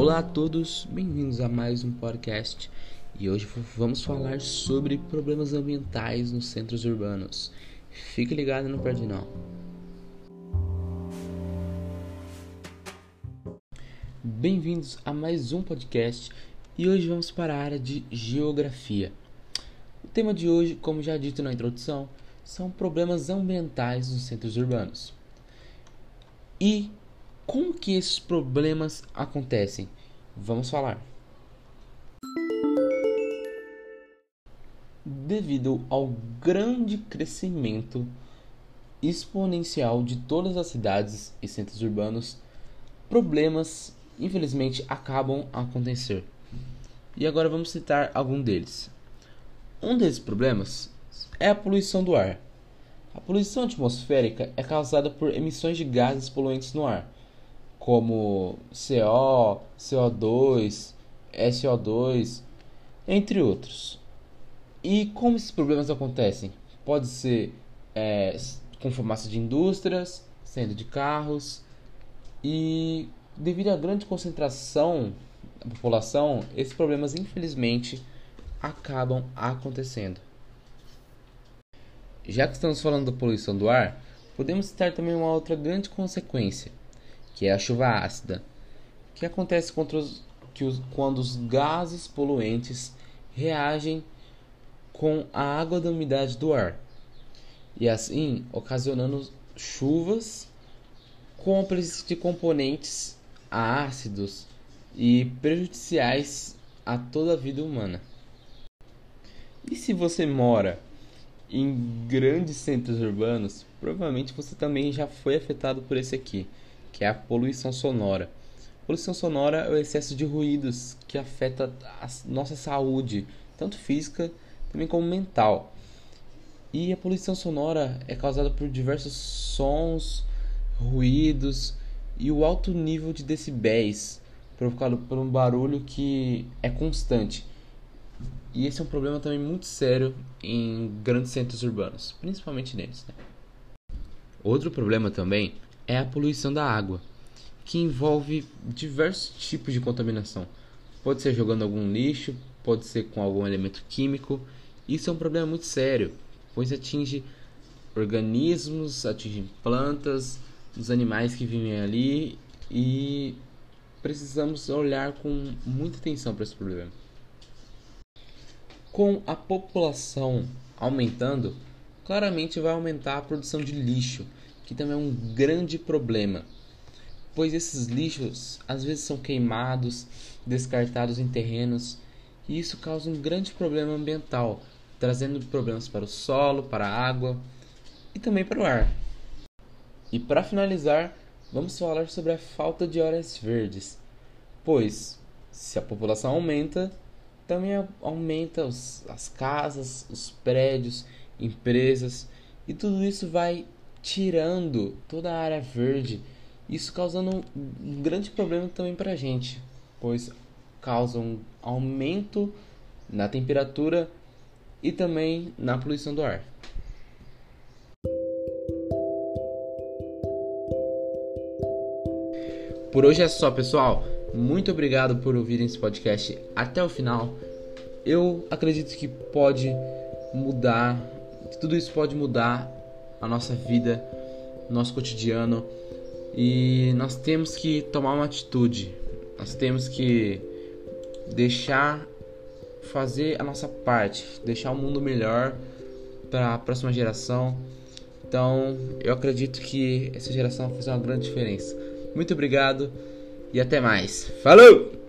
Olá a todos, bem-vindos a mais um podcast e hoje vamos falar sobre problemas ambientais nos centros urbanos. Fique ligado e não perde não. Bem-vindos a mais um podcast e hoje vamos para a área de geografia. O tema de hoje, como já dito na introdução, são problemas ambientais nos centros urbanos. E como que esses problemas acontecem? Vamos falar. Devido ao grande crescimento exponencial de todas as cidades e centros urbanos, problemas infelizmente acabam a acontecer. E agora vamos citar algum deles. Um desses problemas é a poluição do ar. A poluição atmosférica é causada por emissões de gases poluentes no ar como CO, CO2, SO2, entre outros. E como esses problemas acontecem? Pode ser é, com fumaça de indústrias, saindo de carros e devido à grande concentração da população, esses problemas infelizmente acabam acontecendo. Já que estamos falando da poluição do ar, podemos citar também uma outra grande consequência, que é a chuva ácida, que acontece os, que os, quando os gases poluentes reagem com a água da umidade do ar, e assim ocasionando chuvas com a presença de componentes ácidos e prejudiciais a toda a vida humana. E se você mora em grandes centros urbanos, provavelmente você também já foi afetado por esse aqui que é a poluição sonora. Poluição sonora é o excesso de ruídos que afeta a nossa saúde, tanto física também como mental. E a poluição sonora é causada por diversos sons, ruídos e o alto nível de decibéis provocado por um barulho que é constante. E esse é um problema também muito sério em grandes centros urbanos, principalmente neles. Né? Outro problema também é a poluição da água, que envolve diversos tipos de contaminação. Pode ser jogando algum lixo, pode ser com algum elemento químico. Isso é um problema muito sério, pois atinge organismos, atinge plantas, os animais que vivem ali e precisamos olhar com muita atenção para esse problema. Com a população aumentando, claramente vai aumentar a produção de lixo que também é um grande problema, pois esses lixos às vezes são queimados, descartados em terrenos, e isso causa um grande problema ambiental, trazendo problemas para o solo, para a água e também para o ar. E para finalizar, vamos falar sobre a falta de áreas verdes, pois se a população aumenta, também aumenta os, as casas, os prédios, empresas e tudo isso vai tirando toda a área verde, isso causando um grande problema também para a gente, pois causa um aumento na temperatura e também na poluição do ar. Por hoje é só, pessoal. Muito obrigado por ouvirem esse podcast até o final. Eu acredito que pode mudar, que tudo isso pode mudar a nossa vida, nosso cotidiano. E nós temos que tomar uma atitude. Nós temos que deixar fazer a nossa parte, deixar o mundo melhor para a próxima geração. Então, eu acredito que essa geração vai fazer uma grande diferença. Muito obrigado e até mais. Falou!